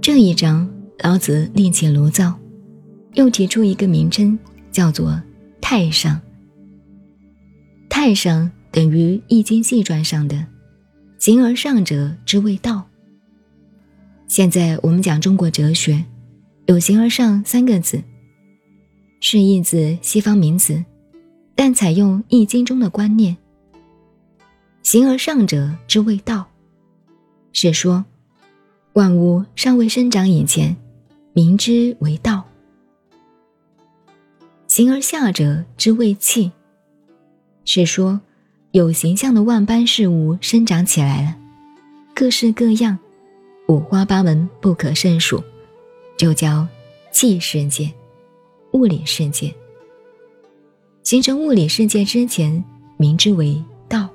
这一章，老子另起炉灶，又提出一个名称，叫做“太上”。太上等于《易经》细传上的“形而上者之谓道”。现在我们讲中国哲学，有“形而上”三个字，是一字西方名词，但采用《易经》中的观念，“形而上者之谓道”，是说。万物尚未生长以前，名之为道；形而下者之谓气，是说有形象的万般事物生长起来了，各式各样，五花八门，不可胜数，就叫气世界、物理世界。形成物理世界之前，名之为道，《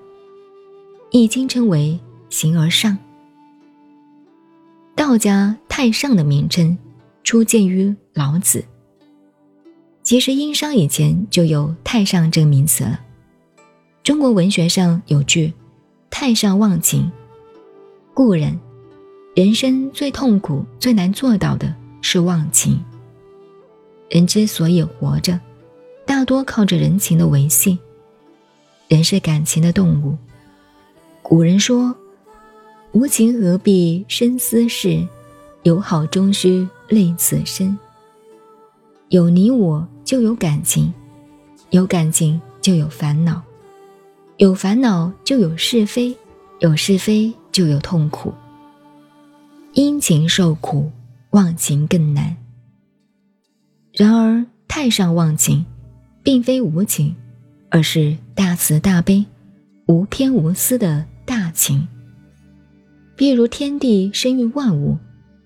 易经》称为形而上。道家太上的名称，初见于老子。其实殷商以前就有太上这个名词了。中国文学上有句“太上忘情”，故人人生最痛苦、最难做到的是忘情。人之所以活着，多靠着人情的维系。人是感情的动物。古人说。无情何必生思事，有好终须泪此生。有你我就有感情，有感情就有烦恼，有烦恼就有是非，有是非就有痛苦。因情受苦，忘情更难。然而太上忘情，并非无情，而是大慈大悲、无偏无私的大情。譬如天地生育万物，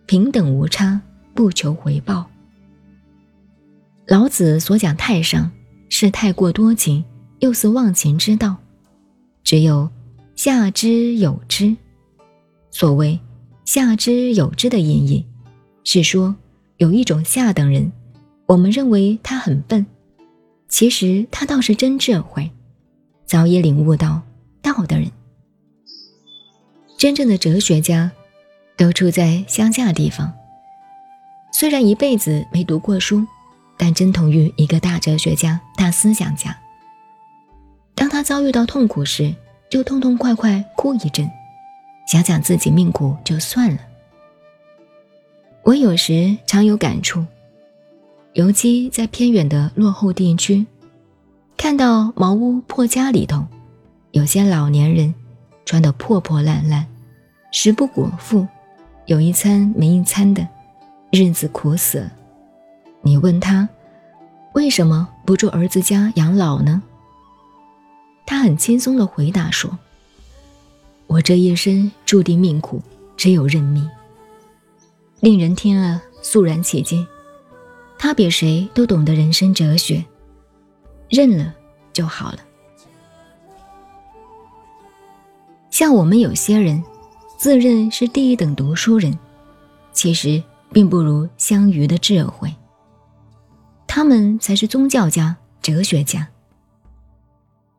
平等无差，不求回报。老子所讲太上，是太过多情，又似忘情之道。只有下之有之。所谓下之有之的意义，是说有一种下等人，我们认为他很笨，其实他倒是真智慧，早已领悟到道的人。真正的哲学家，都住在乡下地方。虽然一辈子没读过书，但真同于一个大哲学家、大思想家。当他遭遇到痛苦时，就痛痛快快哭一阵，想想自己命苦就算了。我有时常有感触，尤其在偏远的落后地区，看到茅屋破家里头，有些老年人。穿得破破烂烂，食不果腹，有一餐没一餐的，日子苦死。你问他，为什么不住儿子家养老呢？他很轻松地回答说：“我这一生注定命苦，只有认命。”令人听了肃然起敬。他比谁都懂得人生哲学，认了就好了。像我们有些人，自认是第一等读书人，其实并不如相鱼的智慧。他们才是宗教家、哲学家。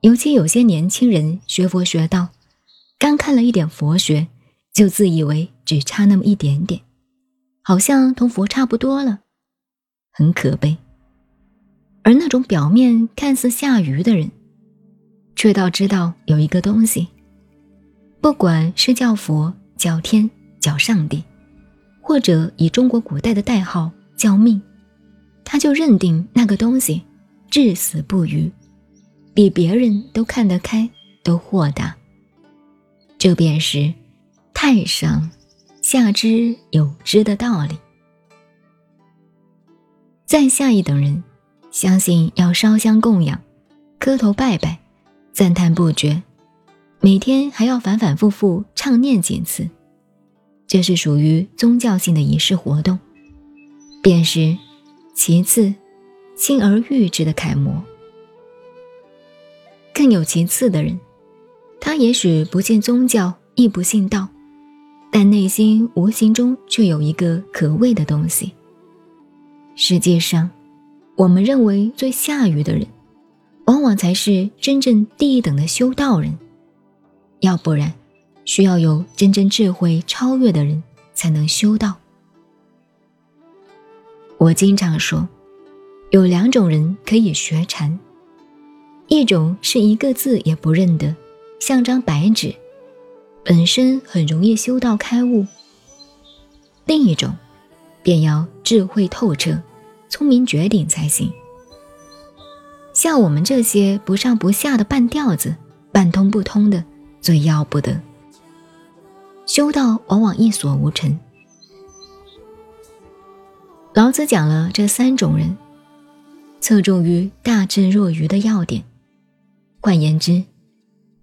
尤其有些年轻人学佛学道，刚看了一点佛学，就自以为只差那么一点点，好像同佛差不多了，很可悲。而那种表面看似下愚的人，却倒知道有一个东西。不管是叫佛、叫天、叫上帝，或者以中国古代的代号叫命，他就认定那个东西至死不渝，比别人都看得开，都豁达。这便是太上下之有之的道理。再下一等人，相信要烧香供养、磕头拜拜、赞叹不绝。每天还要反反复复唱念几次，这是属于宗教性的仪式活动，便是其次轻而易之的楷模。更有其次的人，他也许不信宗教，亦不信道，但内心无形中却有一个可畏的东西。实际上，我们认为最下愚的人，往往才是真正第一等的修道人。要不然，需要有真正智慧超越的人才能修道。我经常说，有两种人可以学禅：一种是一个字也不认得，像张白纸，本身很容易修道开悟；另一种，便要智慧透彻、聪明绝顶才行。像我们这些不上不下的半吊子、半通不通的。最要不得，修道往往一所无成。老子讲了这三种人，侧重于大智若愚的要点。换言之，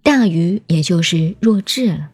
大愚也就是弱智了。